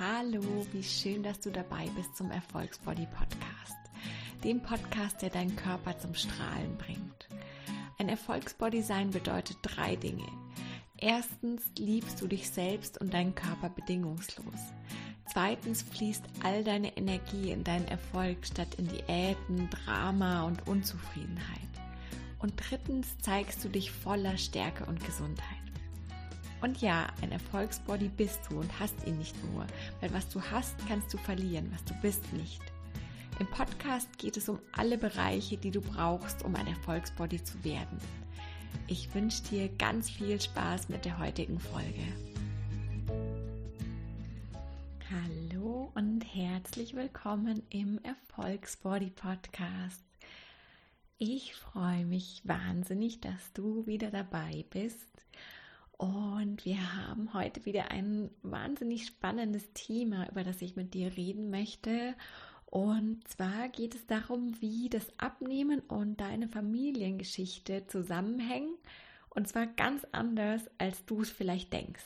Hallo, wie schön, dass du dabei bist zum Erfolgsbody Podcast, dem Podcast, der deinen Körper zum Strahlen bringt. Ein Erfolgsbody sein bedeutet drei Dinge. Erstens liebst du dich selbst und deinen Körper bedingungslos. Zweitens fließt all deine Energie in deinen Erfolg statt in Diäten, Drama und Unzufriedenheit. Und drittens zeigst du dich voller Stärke und Gesundheit. Und ja, ein Erfolgsbody bist du und hast ihn nicht nur, weil was du hast, kannst du verlieren, was du bist nicht. Im Podcast geht es um alle Bereiche, die du brauchst, um ein Erfolgsbody zu werden. Ich wünsche dir ganz viel Spaß mit der heutigen Folge. Hallo und herzlich willkommen im Erfolgsbody Podcast. Ich freue mich wahnsinnig, dass du wieder dabei bist und wir haben heute wieder ein wahnsinnig spannendes Thema, über das ich mit dir reden möchte. Und zwar geht es darum, wie das Abnehmen und deine Familiengeschichte zusammenhängen. Und zwar ganz anders, als du es vielleicht denkst.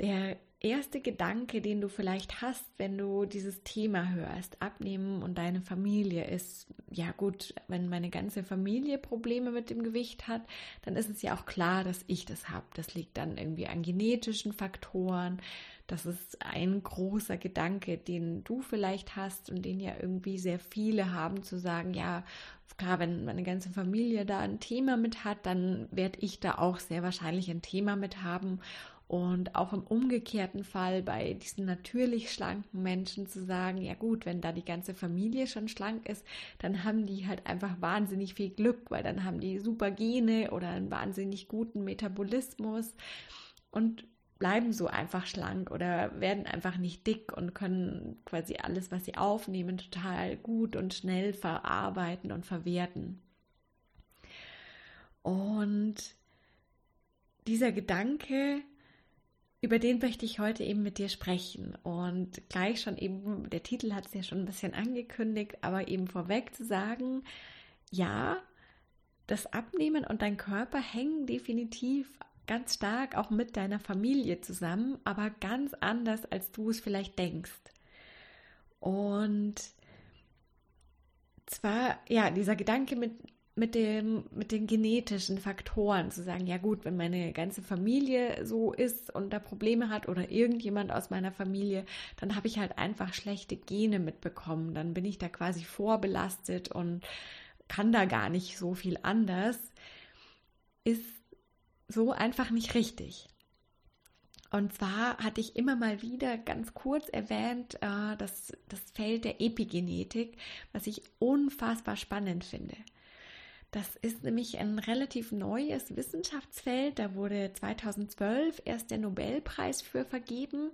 Der erste Gedanke, den du vielleicht hast, wenn du dieses Thema hörst, abnehmen und deine Familie ist, ja gut, wenn meine ganze Familie Probleme mit dem Gewicht hat, dann ist es ja auch klar, dass ich das habe. Das liegt dann irgendwie an genetischen Faktoren. Das ist ein großer Gedanke, den du vielleicht hast und den ja irgendwie sehr viele haben, zu sagen, ja, klar, wenn meine ganze Familie da ein Thema mit hat, dann werde ich da auch sehr wahrscheinlich ein Thema mit haben. Und auch im umgekehrten Fall bei diesen natürlich schlanken Menschen zu sagen, ja gut, wenn da die ganze Familie schon schlank ist, dann haben die halt einfach wahnsinnig viel Glück, weil dann haben die super Gene oder einen wahnsinnig guten Metabolismus und bleiben so einfach schlank oder werden einfach nicht dick und können quasi alles, was sie aufnehmen, total gut und schnell verarbeiten und verwerten. Und dieser Gedanke, über den möchte ich heute eben mit dir sprechen. Und gleich schon eben, der Titel hat es ja schon ein bisschen angekündigt, aber eben vorweg zu sagen, ja, das Abnehmen und dein Körper hängen definitiv ganz stark auch mit deiner Familie zusammen, aber ganz anders, als du es vielleicht denkst. Und zwar, ja, dieser Gedanke mit mit, dem, mit den genetischen Faktoren zu sagen, ja gut, wenn meine ganze Familie so ist und da Probleme hat oder irgendjemand aus meiner Familie, dann habe ich halt einfach schlechte Gene mitbekommen. Dann bin ich da quasi vorbelastet und kann da gar nicht so viel anders. Ist so einfach nicht richtig. Und zwar hatte ich immer mal wieder ganz kurz erwähnt, äh, das, das Feld der Epigenetik, was ich unfassbar spannend finde. Das ist nämlich ein relativ neues Wissenschaftsfeld. Da wurde 2012 erst der Nobelpreis für vergeben.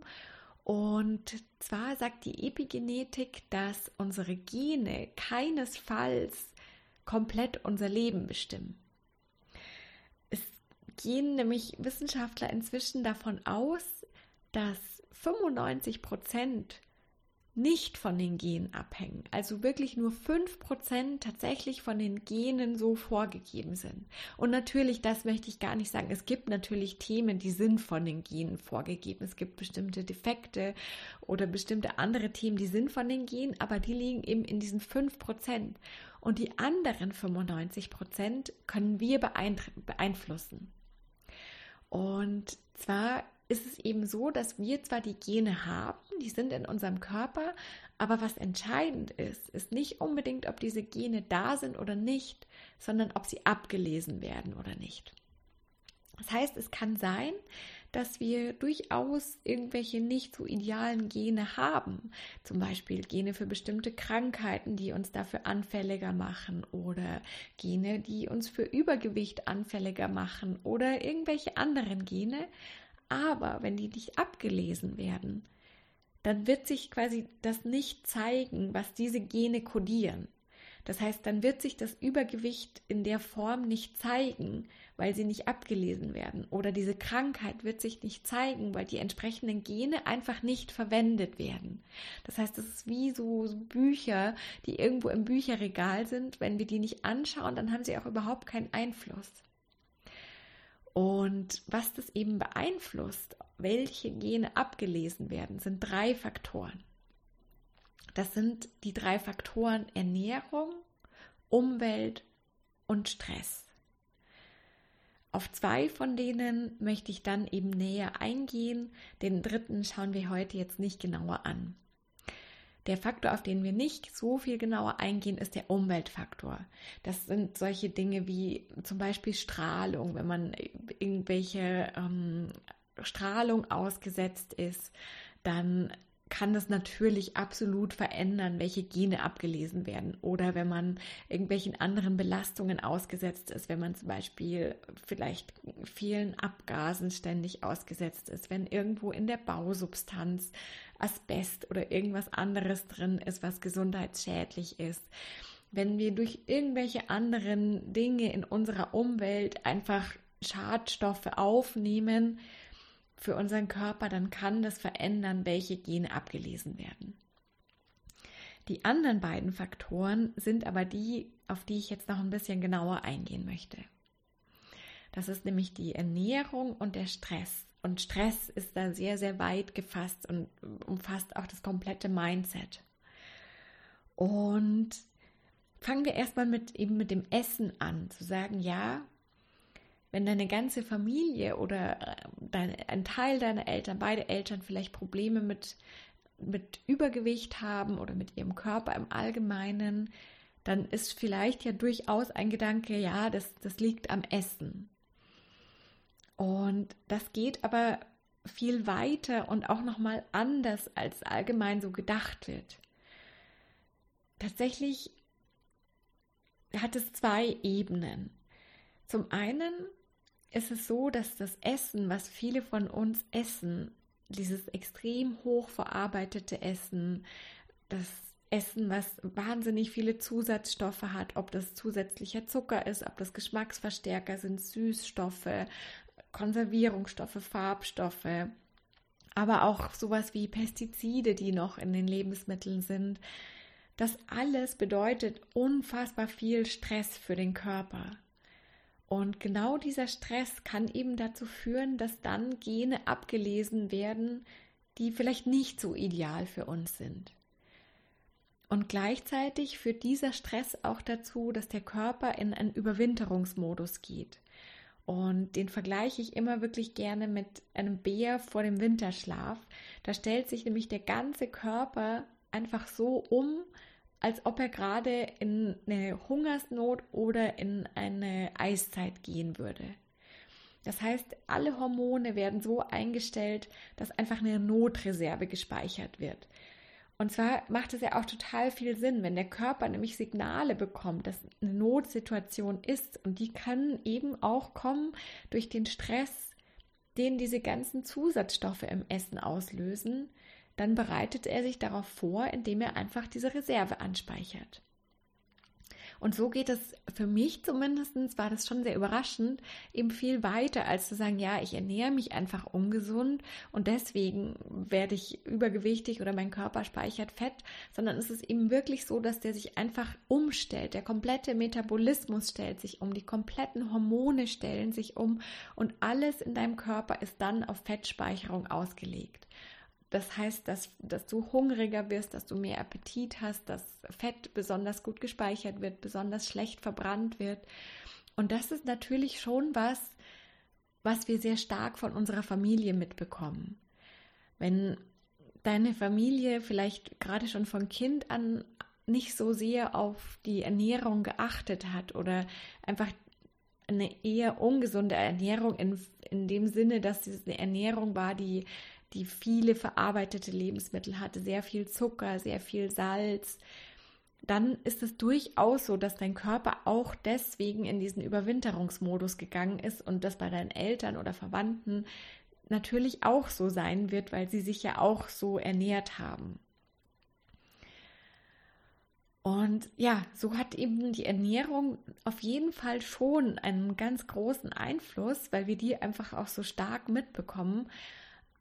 Und zwar sagt die Epigenetik, dass unsere Gene keinesfalls komplett unser Leben bestimmen. Es gehen nämlich Wissenschaftler inzwischen davon aus, dass 95 Prozent nicht von den Genen abhängen. Also wirklich nur 5% tatsächlich von den Genen so vorgegeben sind. Und natürlich, das möchte ich gar nicht sagen. Es gibt natürlich Themen, die sind von den Genen vorgegeben. Es gibt bestimmte Defekte oder bestimmte andere Themen, die sind von den Genen, aber die liegen eben in diesen 5%. Und die anderen 95% können wir beeinflussen. Und zwar ist es eben so, dass wir zwar die Gene haben, die sind in unserem Körper, aber was entscheidend ist, ist nicht unbedingt, ob diese Gene da sind oder nicht, sondern ob sie abgelesen werden oder nicht. Das heißt, es kann sein, dass wir durchaus irgendwelche nicht so idealen Gene haben. Zum Beispiel Gene für bestimmte Krankheiten, die uns dafür anfälliger machen oder Gene, die uns für Übergewicht anfälliger machen oder irgendwelche anderen Gene. Aber wenn die nicht abgelesen werden, dann wird sich quasi das nicht zeigen, was diese Gene kodieren. Das heißt, dann wird sich das Übergewicht in der Form nicht zeigen, weil sie nicht abgelesen werden. Oder diese Krankheit wird sich nicht zeigen, weil die entsprechenden Gene einfach nicht verwendet werden. Das heißt, es ist wie so, Bücher, die irgendwo im Bücherregal sind. Wenn wir die nicht anschauen, dann haben sie auch überhaupt keinen Einfluss. Und was das eben beeinflusst, welche Gene abgelesen werden, sind drei Faktoren. Das sind die drei Faktoren Ernährung, Umwelt und Stress. Auf zwei von denen möchte ich dann eben näher eingehen. Den dritten schauen wir heute jetzt nicht genauer an. Der Faktor, auf den wir nicht so viel genauer eingehen, ist der Umweltfaktor. Das sind solche Dinge wie zum Beispiel Strahlung, wenn man irgendwelche ähm, Strahlung ausgesetzt ist, dann kann das natürlich absolut verändern, welche Gene abgelesen werden. Oder wenn man irgendwelchen anderen Belastungen ausgesetzt ist, wenn man zum Beispiel vielleicht vielen Abgasen ständig ausgesetzt ist, wenn irgendwo in der Bausubstanz Asbest oder irgendwas anderes drin ist, was gesundheitsschädlich ist. Wenn wir durch irgendwelche anderen Dinge in unserer Umwelt einfach Schadstoffe aufnehmen, für unseren Körper, dann kann das verändern, welche Gene abgelesen werden. Die anderen beiden Faktoren sind aber die, auf die ich jetzt noch ein bisschen genauer eingehen möchte. Das ist nämlich die Ernährung und der Stress. Und Stress ist da sehr, sehr weit gefasst und umfasst auch das komplette Mindset. Und fangen wir erstmal mit eben mit dem Essen an, zu sagen, ja, wenn deine ganze Familie oder äh, dein, ein Teil deiner Eltern, beide Eltern vielleicht Probleme mit, mit Übergewicht haben oder mit ihrem Körper im Allgemeinen, dann ist vielleicht ja durchaus ein Gedanke, ja, das, das liegt am Essen. Und das geht aber viel weiter und auch nochmal anders, als allgemein so gedacht wird. Tatsächlich hat es zwei Ebenen. Zum einen ist es so, dass das Essen, was viele von uns essen, dieses extrem hoch verarbeitete Essen, das Essen, was wahnsinnig viele Zusatzstoffe hat, ob das zusätzlicher Zucker ist, ob das Geschmacksverstärker sind, Süßstoffe, Konservierungsstoffe, Farbstoffe, aber auch sowas wie Pestizide, die noch in den Lebensmitteln sind. Das alles bedeutet unfassbar viel Stress für den Körper. Und genau dieser Stress kann eben dazu führen, dass dann Gene abgelesen werden, die vielleicht nicht so ideal für uns sind. Und gleichzeitig führt dieser Stress auch dazu, dass der Körper in einen Überwinterungsmodus geht. Und den vergleiche ich immer wirklich gerne mit einem Bär vor dem Winterschlaf. Da stellt sich nämlich der ganze Körper einfach so um, als ob er gerade in eine Hungersnot oder in eine Eiszeit gehen würde. Das heißt, alle Hormone werden so eingestellt, dass einfach eine Notreserve gespeichert wird. Und zwar macht es ja auch total viel Sinn, wenn der Körper nämlich Signale bekommt, dass eine Notsituation ist. Und die kann eben auch kommen durch den Stress, den diese ganzen Zusatzstoffe im Essen auslösen, dann bereitet er sich darauf vor, indem er einfach diese Reserve anspeichert. Und so geht es für mich zumindest, war das schon sehr überraschend, eben viel weiter, als zu sagen, ja, ich ernähre mich einfach ungesund und deswegen werde ich übergewichtig oder mein Körper speichert Fett, sondern es ist eben wirklich so, dass der sich einfach umstellt. Der komplette Metabolismus stellt sich um, die kompletten Hormone stellen sich um und alles in deinem Körper ist dann auf Fettspeicherung ausgelegt. Das heißt, dass, dass du hungriger wirst, dass du mehr Appetit hast, dass Fett besonders gut gespeichert wird, besonders schlecht verbrannt wird. Und das ist natürlich schon was, was wir sehr stark von unserer Familie mitbekommen. Wenn deine Familie vielleicht gerade schon von Kind an nicht so sehr auf die Ernährung geachtet hat oder einfach eine eher ungesunde Ernährung in, in dem Sinne, dass es eine Ernährung war, die die viele verarbeitete Lebensmittel hatte, sehr viel Zucker, sehr viel Salz, dann ist es durchaus so, dass dein Körper auch deswegen in diesen Überwinterungsmodus gegangen ist und das bei deinen Eltern oder Verwandten natürlich auch so sein wird, weil sie sich ja auch so ernährt haben. Und ja, so hat eben die Ernährung auf jeden Fall schon einen ganz großen Einfluss, weil wir die einfach auch so stark mitbekommen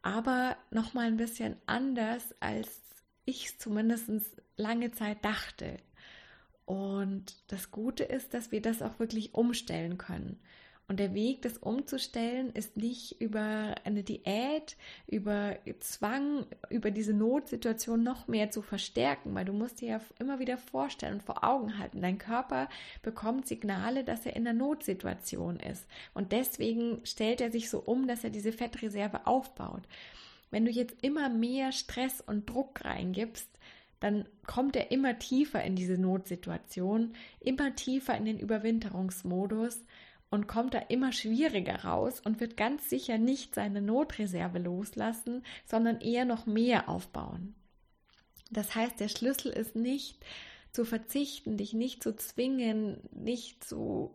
aber noch mal ein bisschen anders, als ich zumindest lange Zeit dachte. Und das Gute ist, dass wir das auch wirklich umstellen können. Und der Weg, das umzustellen, ist nicht über eine Diät, über Zwang, über diese Notsituation noch mehr zu verstärken, weil du musst dir ja immer wieder vorstellen und vor Augen halten, dein Körper bekommt Signale, dass er in einer Notsituation ist. Und deswegen stellt er sich so um, dass er diese Fettreserve aufbaut. Wenn du jetzt immer mehr Stress und Druck reingibst, dann kommt er immer tiefer in diese Notsituation, immer tiefer in den Überwinterungsmodus und kommt da immer schwieriger raus und wird ganz sicher nicht seine Notreserve loslassen, sondern eher noch mehr aufbauen. Das heißt, der Schlüssel ist nicht zu verzichten, dich nicht zu zwingen, nicht zu,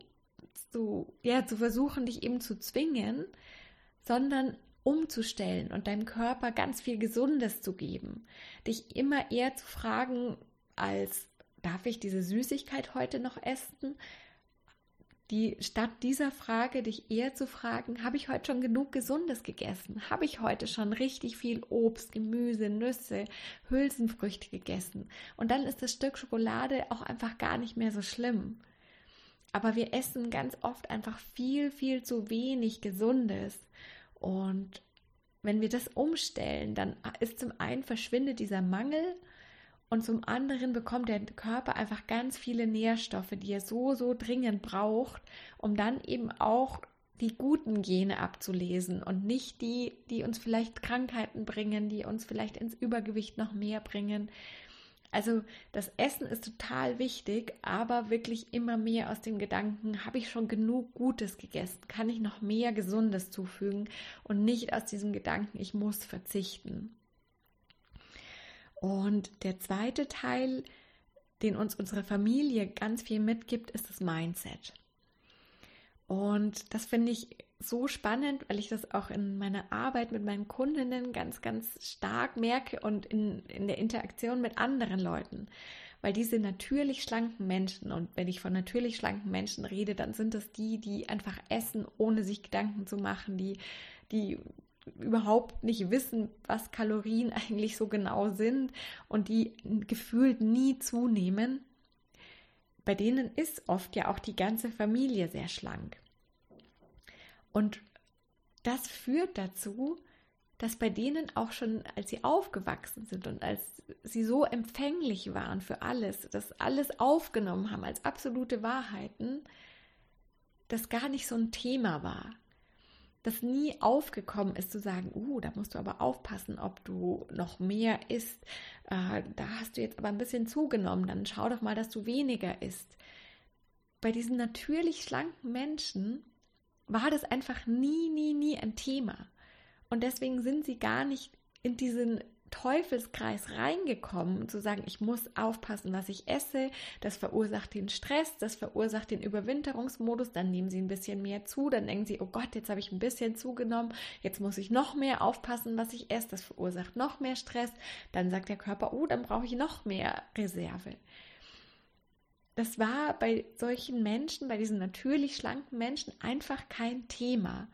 zu, ja, zu versuchen, dich eben zu zwingen, sondern umzustellen und deinem Körper ganz viel Gesundes zu geben. Dich immer eher zu fragen, als darf ich diese Süßigkeit heute noch essen? Die statt dieser Frage dich eher zu fragen, habe ich heute schon genug Gesundes gegessen? Habe ich heute schon richtig viel Obst, Gemüse, Nüsse, Hülsenfrüchte gegessen? Und dann ist das Stück Schokolade auch einfach gar nicht mehr so schlimm. Aber wir essen ganz oft einfach viel, viel zu wenig Gesundes. Und wenn wir das umstellen, dann ist zum einen verschwindet dieser Mangel und zum anderen bekommt der Körper einfach ganz viele Nährstoffe, die er so, so dringend braucht, um dann eben auch die guten Gene abzulesen und nicht die, die uns vielleicht Krankheiten bringen, die uns vielleicht ins Übergewicht noch mehr bringen. Also das Essen ist total wichtig, aber wirklich immer mehr aus dem Gedanken, habe ich schon genug Gutes gegessen? Kann ich noch mehr Gesundes zufügen? Und nicht aus diesem Gedanken, ich muss verzichten. Und der zweite Teil, den uns unsere Familie ganz viel mitgibt, ist das Mindset. Und das finde ich so spannend, weil ich das auch in meiner Arbeit mit meinen Kundinnen ganz, ganz stark merke und in, in der Interaktion mit anderen Leuten. Weil diese natürlich schlanken Menschen, und wenn ich von natürlich schlanken Menschen rede, dann sind das die, die einfach essen, ohne sich Gedanken zu machen, die, die überhaupt nicht wissen, was Kalorien eigentlich so genau sind und die gefühlt nie zunehmen, bei denen ist oft ja auch die ganze Familie sehr schlank. Und das führt dazu, dass bei denen auch schon, als sie aufgewachsen sind und als sie so empfänglich waren für alles, das alles aufgenommen haben als absolute Wahrheiten, das gar nicht so ein Thema war das nie aufgekommen ist, zu sagen, uh, da musst du aber aufpassen, ob du noch mehr isst. Äh, da hast du jetzt aber ein bisschen zugenommen, dann schau doch mal, dass du weniger isst. Bei diesen natürlich schlanken Menschen war das einfach nie, nie, nie ein Thema. Und deswegen sind sie gar nicht in diesen Teufelskreis reingekommen, zu sagen, ich muss aufpassen, was ich esse. Das verursacht den Stress, das verursacht den Überwinterungsmodus. Dann nehmen sie ein bisschen mehr zu, dann denken sie, oh Gott, jetzt habe ich ein bisschen zugenommen, jetzt muss ich noch mehr aufpassen, was ich esse. Das verursacht noch mehr Stress. Dann sagt der Körper, oh, dann brauche ich noch mehr Reserve. Das war bei solchen Menschen, bei diesen natürlich schlanken Menschen einfach kein Thema.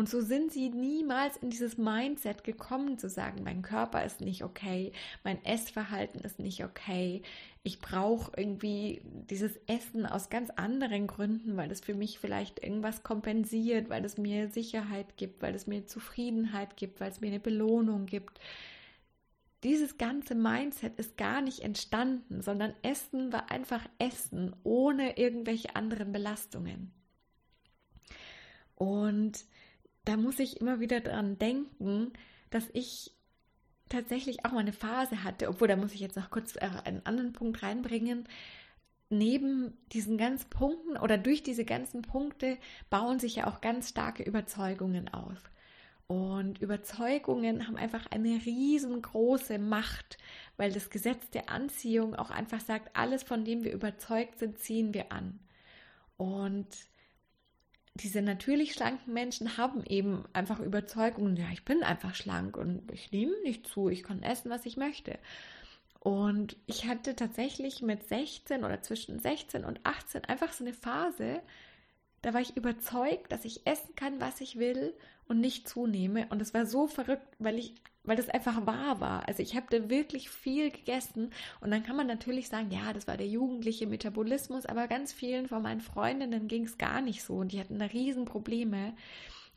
Und so sind sie niemals in dieses Mindset gekommen, zu sagen, mein Körper ist nicht okay, mein Essverhalten ist nicht okay, ich brauche irgendwie dieses Essen aus ganz anderen Gründen, weil es für mich vielleicht irgendwas kompensiert, weil es mir Sicherheit gibt, weil es mir Zufriedenheit gibt, weil es mir eine Belohnung gibt. Dieses ganze Mindset ist gar nicht entstanden, sondern Essen war einfach Essen ohne irgendwelche anderen Belastungen. Und da muss ich immer wieder dran denken, dass ich tatsächlich auch mal eine Phase hatte, obwohl da muss ich jetzt noch kurz äh, einen anderen Punkt reinbringen. Neben diesen ganzen Punkten oder durch diese ganzen Punkte bauen sich ja auch ganz starke Überzeugungen auf. Und Überzeugungen haben einfach eine riesengroße Macht, weil das Gesetz der Anziehung auch einfach sagt, alles, von dem wir überzeugt sind, ziehen wir an. Und diese natürlich schlanken Menschen haben eben einfach Überzeugungen, ja, ich bin einfach schlank und ich nehme nicht zu, ich kann essen, was ich möchte. Und ich hatte tatsächlich mit 16 oder zwischen 16 und 18 einfach so eine Phase, da war ich überzeugt, dass ich essen kann, was ich will und nicht zunehme. Und es war so verrückt, weil ich, weil das einfach wahr war. Also ich habe da wirklich viel gegessen. Und dann kann man natürlich sagen, ja, das war der jugendliche Metabolismus, aber ganz vielen von meinen Freundinnen ging es gar nicht so und die hatten da Riesenprobleme.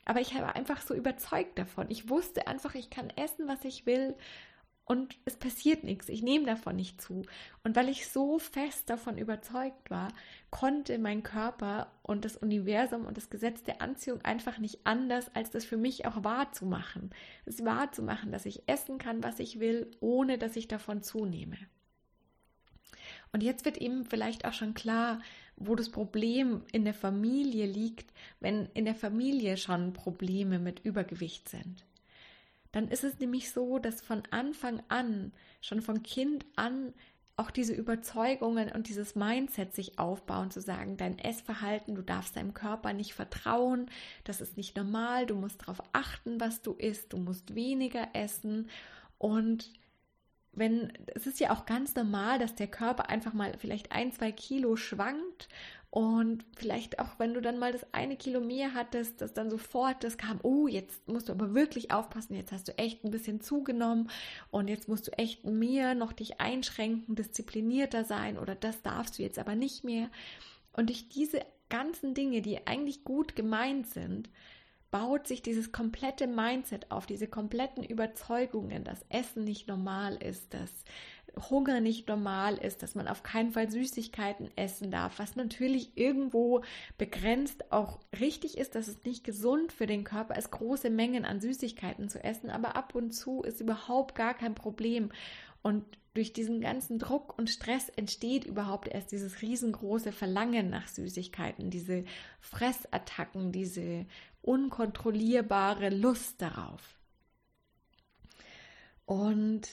Aber ich war einfach so überzeugt davon. Ich wusste einfach, ich kann essen, was ich will und es passiert nichts, ich nehme davon nicht zu. Und weil ich so fest davon überzeugt war, konnte mein Körper und das Universum und das Gesetz der Anziehung einfach nicht anders, als das für mich auch wahrzumachen. Es wahrzumachen, dass ich essen kann, was ich will, ohne dass ich davon zunehme. Und jetzt wird eben vielleicht auch schon klar, wo das Problem in der Familie liegt, wenn in der Familie schon Probleme mit Übergewicht sind dann ist es nämlich so, dass von Anfang an, schon von Kind an, auch diese Überzeugungen und dieses Mindset sich aufbauen, zu sagen, dein Essverhalten, du darfst deinem Körper nicht vertrauen, das ist nicht normal, du musst darauf achten, was du isst, du musst weniger essen. Und wenn, es ist ja auch ganz normal, dass der Körper einfach mal vielleicht ein, zwei Kilo schwankt und vielleicht auch, wenn du dann mal das eine Kilo mehr hattest, dass dann sofort das kam, oh, jetzt musst du aber wirklich aufpassen, jetzt hast du echt ein bisschen zugenommen und jetzt musst du echt mehr noch dich einschränken, disziplinierter sein oder das darfst du jetzt aber nicht mehr. Und durch diese ganzen Dinge, die eigentlich gut gemeint sind, baut sich dieses komplette Mindset auf, diese kompletten Überzeugungen, dass Essen nicht normal ist, dass Hunger nicht normal ist, dass man auf keinen Fall Süßigkeiten essen darf, was natürlich irgendwo begrenzt auch richtig ist, dass es nicht gesund für den Körper ist, große Mengen an Süßigkeiten zu essen, aber ab und zu ist überhaupt gar kein Problem. Und durch diesen ganzen Druck und Stress entsteht überhaupt erst dieses riesengroße Verlangen nach Süßigkeiten, diese Fressattacken, diese unkontrollierbare Lust darauf. Und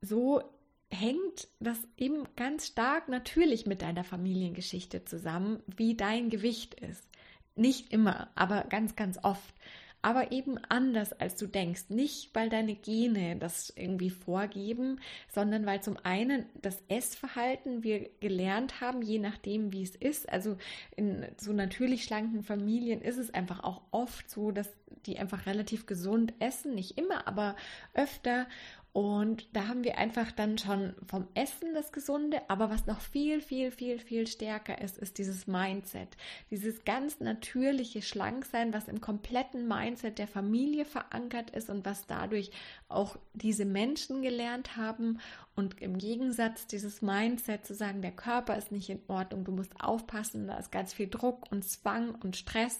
so hängt das eben ganz stark natürlich mit deiner Familiengeschichte zusammen, wie dein Gewicht ist. Nicht immer, aber ganz, ganz oft aber eben anders, als du denkst. Nicht, weil deine Gene das irgendwie vorgeben, sondern weil zum einen das Essverhalten wir gelernt haben, je nachdem, wie es ist. Also in so natürlich schlanken Familien ist es einfach auch oft so, dass die einfach relativ gesund essen. Nicht immer, aber öfter. Und da haben wir einfach dann schon vom Essen das Gesunde, aber was noch viel, viel, viel, viel stärker ist, ist dieses Mindset. Dieses ganz natürliche Schlanksein, was im kompletten Mindset der Familie verankert ist und was dadurch auch diese Menschen gelernt haben. Und im Gegensatz dieses Mindset zu sagen, der Körper ist nicht in Ordnung, du musst aufpassen, da ist ganz viel Druck und Zwang und Stress.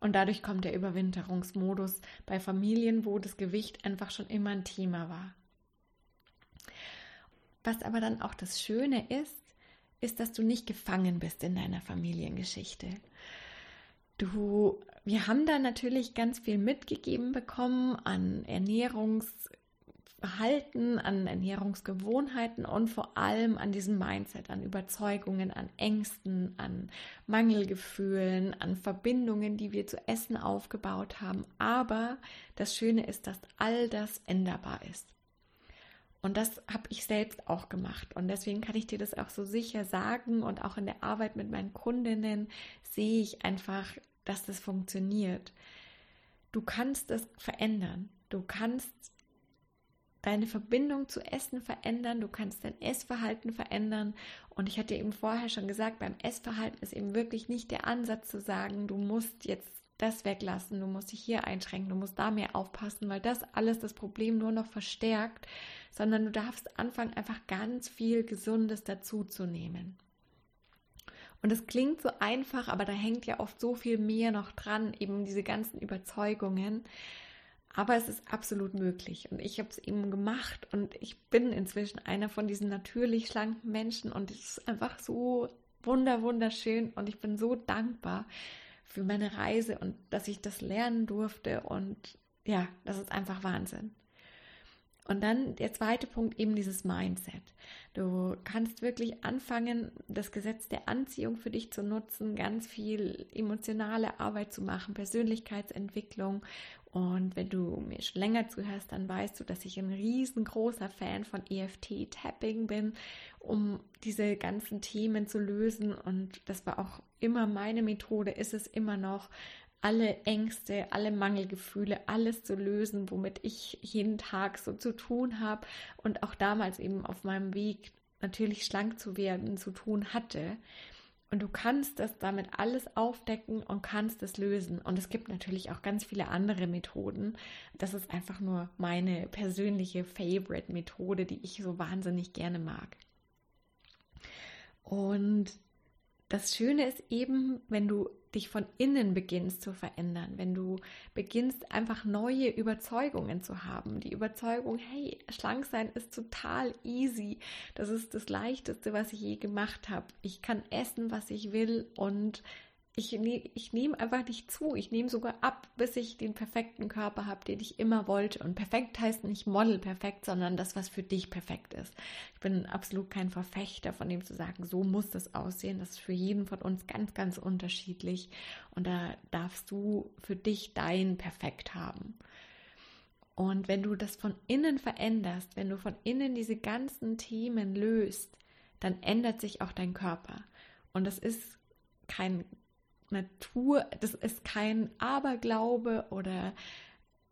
Und dadurch kommt der Überwinterungsmodus bei Familien, wo das Gewicht einfach schon immer ein Thema war. Was aber dann auch das Schöne ist, ist, dass du nicht gefangen bist in deiner Familiengeschichte. Du, wir haben da natürlich ganz viel mitgegeben bekommen an Ernährungsverhalten, an Ernährungsgewohnheiten und vor allem an diesem Mindset, an Überzeugungen, an Ängsten, an Mangelgefühlen, an Verbindungen, die wir zu Essen aufgebaut haben. Aber das Schöne ist, dass all das änderbar ist. Und das habe ich selbst auch gemacht. Und deswegen kann ich dir das auch so sicher sagen. Und auch in der Arbeit mit meinen Kundinnen sehe ich einfach, dass das funktioniert. Du kannst es verändern. Du kannst deine Verbindung zu Essen verändern, du kannst dein Essverhalten verändern. Und ich hatte eben vorher schon gesagt, beim Essverhalten ist eben wirklich nicht der Ansatz zu sagen, du musst jetzt das weglassen, du musst dich hier einschränken, du musst da mehr aufpassen, weil das alles das Problem nur noch verstärkt, sondern du darfst anfangen, einfach ganz viel Gesundes dazuzunehmen. Und es klingt so einfach, aber da hängt ja oft so viel mehr noch dran, eben diese ganzen Überzeugungen. Aber es ist absolut möglich. Und ich habe es eben gemacht und ich bin inzwischen einer von diesen natürlich schlanken Menschen und es ist einfach so wunder, wunderschön und ich bin so dankbar, für meine Reise und dass ich das lernen durfte. Und ja, das ist einfach Wahnsinn. Und dann der zweite Punkt, eben dieses Mindset. Du kannst wirklich anfangen, das Gesetz der Anziehung für dich zu nutzen, ganz viel emotionale Arbeit zu machen, Persönlichkeitsentwicklung. Und wenn du mir schon länger zuhörst, dann weißt du, dass ich ein riesengroßer Fan von EFT-Tapping bin, um diese ganzen Themen zu lösen. Und das war auch immer meine Methode, ist es immer noch, alle Ängste, alle Mangelgefühle, alles zu lösen, womit ich jeden Tag so zu tun habe und auch damals eben auf meinem Weg natürlich schlank zu werden zu tun hatte. Und du kannst das damit alles aufdecken und kannst es lösen. Und es gibt natürlich auch ganz viele andere Methoden. Das ist einfach nur meine persönliche Favorite-Methode, die ich so wahnsinnig gerne mag. Und das Schöne ist eben, wenn du dich von innen beginnst zu verändern, wenn du beginnst einfach neue Überzeugungen zu haben. Die Überzeugung, hey, schlank sein ist total easy. Das ist das leichteste, was ich je gemacht habe. Ich kann essen, was ich will und ich, ne, ich nehme einfach nicht zu. Ich nehme sogar ab, bis ich den perfekten Körper habe, den ich immer wollte. Und perfekt heißt nicht Model perfekt, sondern das, was für dich perfekt ist. Ich bin absolut kein Verfechter von dem zu sagen, so muss das aussehen. Das ist für jeden von uns ganz, ganz unterschiedlich. Und da darfst du für dich dein Perfekt haben. Und wenn du das von innen veränderst, wenn du von innen diese ganzen Themen löst, dann ändert sich auch dein Körper. Und das ist kein Natur, das ist kein Aberglaube oder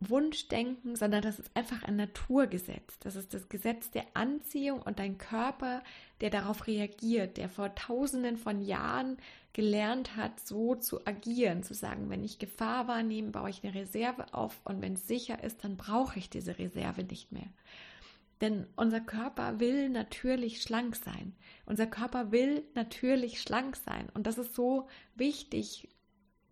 Wunschdenken, sondern das ist einfach ein Naturgesetz. Das ist das Gesetz der Anziehung und dein Körper, der darauf reagiert, der vor tausenden von Jahren gelernt hat, so zu agieren, zu sagen, wenn ich Gefahr wahrnehme, baue ich eine Reserve auf und wenn es sicher ist, dann brauche ich diese Reserve nicht mehr. Denn unser Körper will natürlich schlank sein. Unser Körper will natürlich schlank sein. Und das ist so wichtig,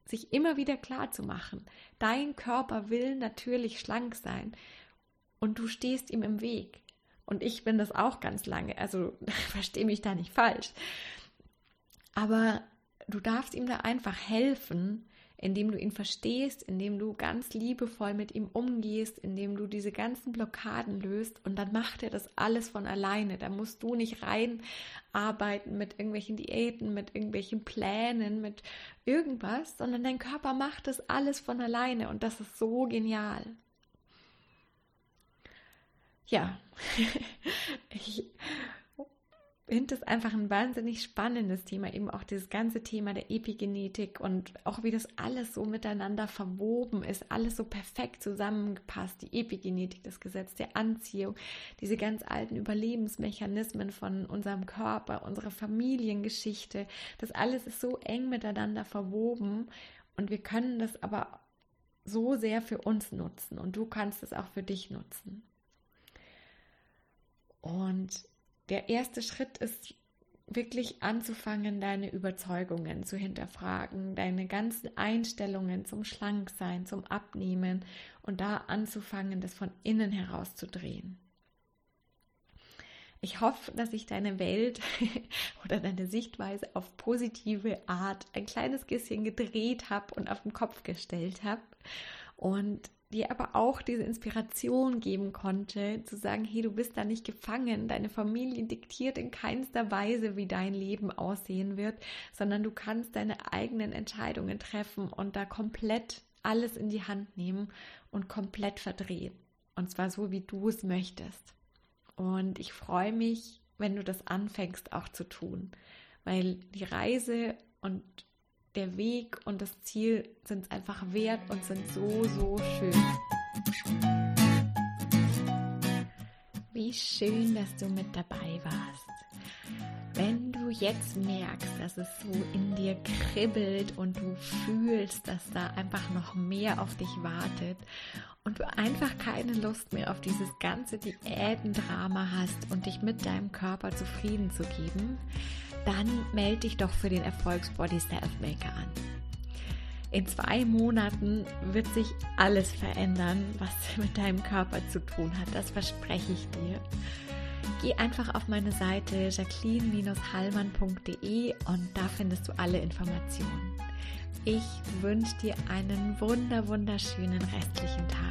sich immer wieder klar zu machen. Dein Körper will natürlich schlank sein. Und du stehst ihm im Weg. Und ich bin das auch ganz lange. Also verstehe mich da nicht falsch. Aber du darfst ihm da einfach helfen, indem du ihn verstehst, indem du ganz liebevoll mit ihm umgehst, indem du diese ganzen Blockaden löst und dann macht er das alles von alleine. Da musst du nicht reinarbeiten mit irgendwelchen Diäten, mit irgendwelchen Plänen, mit irgendwas, sondern dein Körper macht das alles von alleine und das ist so genial. Ja, ich finde es einfach ein wahnsinnig spannendes Thema, eben auch dieses ganze Thema der Epigenetik und auch wie das alles so miteinander verwoben ist, alles so perfekt zusammengepasst, die Epigenetik, das Gesetz der Anziehung, diese ganz alten Überlebensmechanismen von unserem Körper, unsere Familiengeschichte, das alles ist so eng miteinander verwoben und wir können das aber so sehr für uns nutzen und du kannst es auch für dich nutzen. Und der erste Schritt ist wirklich anzufangen, deine Überzeugungen zu hinterfragen, deine ganzen Einstellungen zum Schlanksein, zum Abnehmen und da anzufangen, das von innen heraus zu drehen. Ich hoffe, dass ich deine Welt oder deine Sichtweise auf positive Art ein kleines bisschen gedreht habe und auf den Kopf gestellt habe. Und dir aber auch diese Inspiration geben konnte, zu sagen, hey, du bist da nicht gefangen, deine Familie diktiert in keinster Weise, wie dein Leben aussehen wird, sondern du kannst deine eigenen Entscheidungen treffen und da komplett alles in die Hand nehmen und komplett verdrehen. Und zwar so, wie du es möchtest. Und ich freue mich, wenn du das anfängst auch zu tun, weil die Reise und der Weg und das Ziel sind es einfach wert und sind so, so schön. Wie schön, dass du mit dabei warst. Wenn du jetzt merkst, dass es so in dir kribbelt und du fühlst, dass da einfach noch mehr auf dich wartet und du einfach keine Lust mehr auf dieses ganze Diätendrama hast und dich mit deinem Körper zufrieden zu geben, dann melde dich doch für den Erfolgsbody Self-Maker an. In zwei Monaten wird sich alles verändern, was mit deinem Körper zu tun hat. Das verspreche ich dir. Geh einfach auf meine Seite jacqueline-hallmann.de und da findest du alle Informationen. Ich wünsche dir einen wunder wunderschönen restlichen Tag.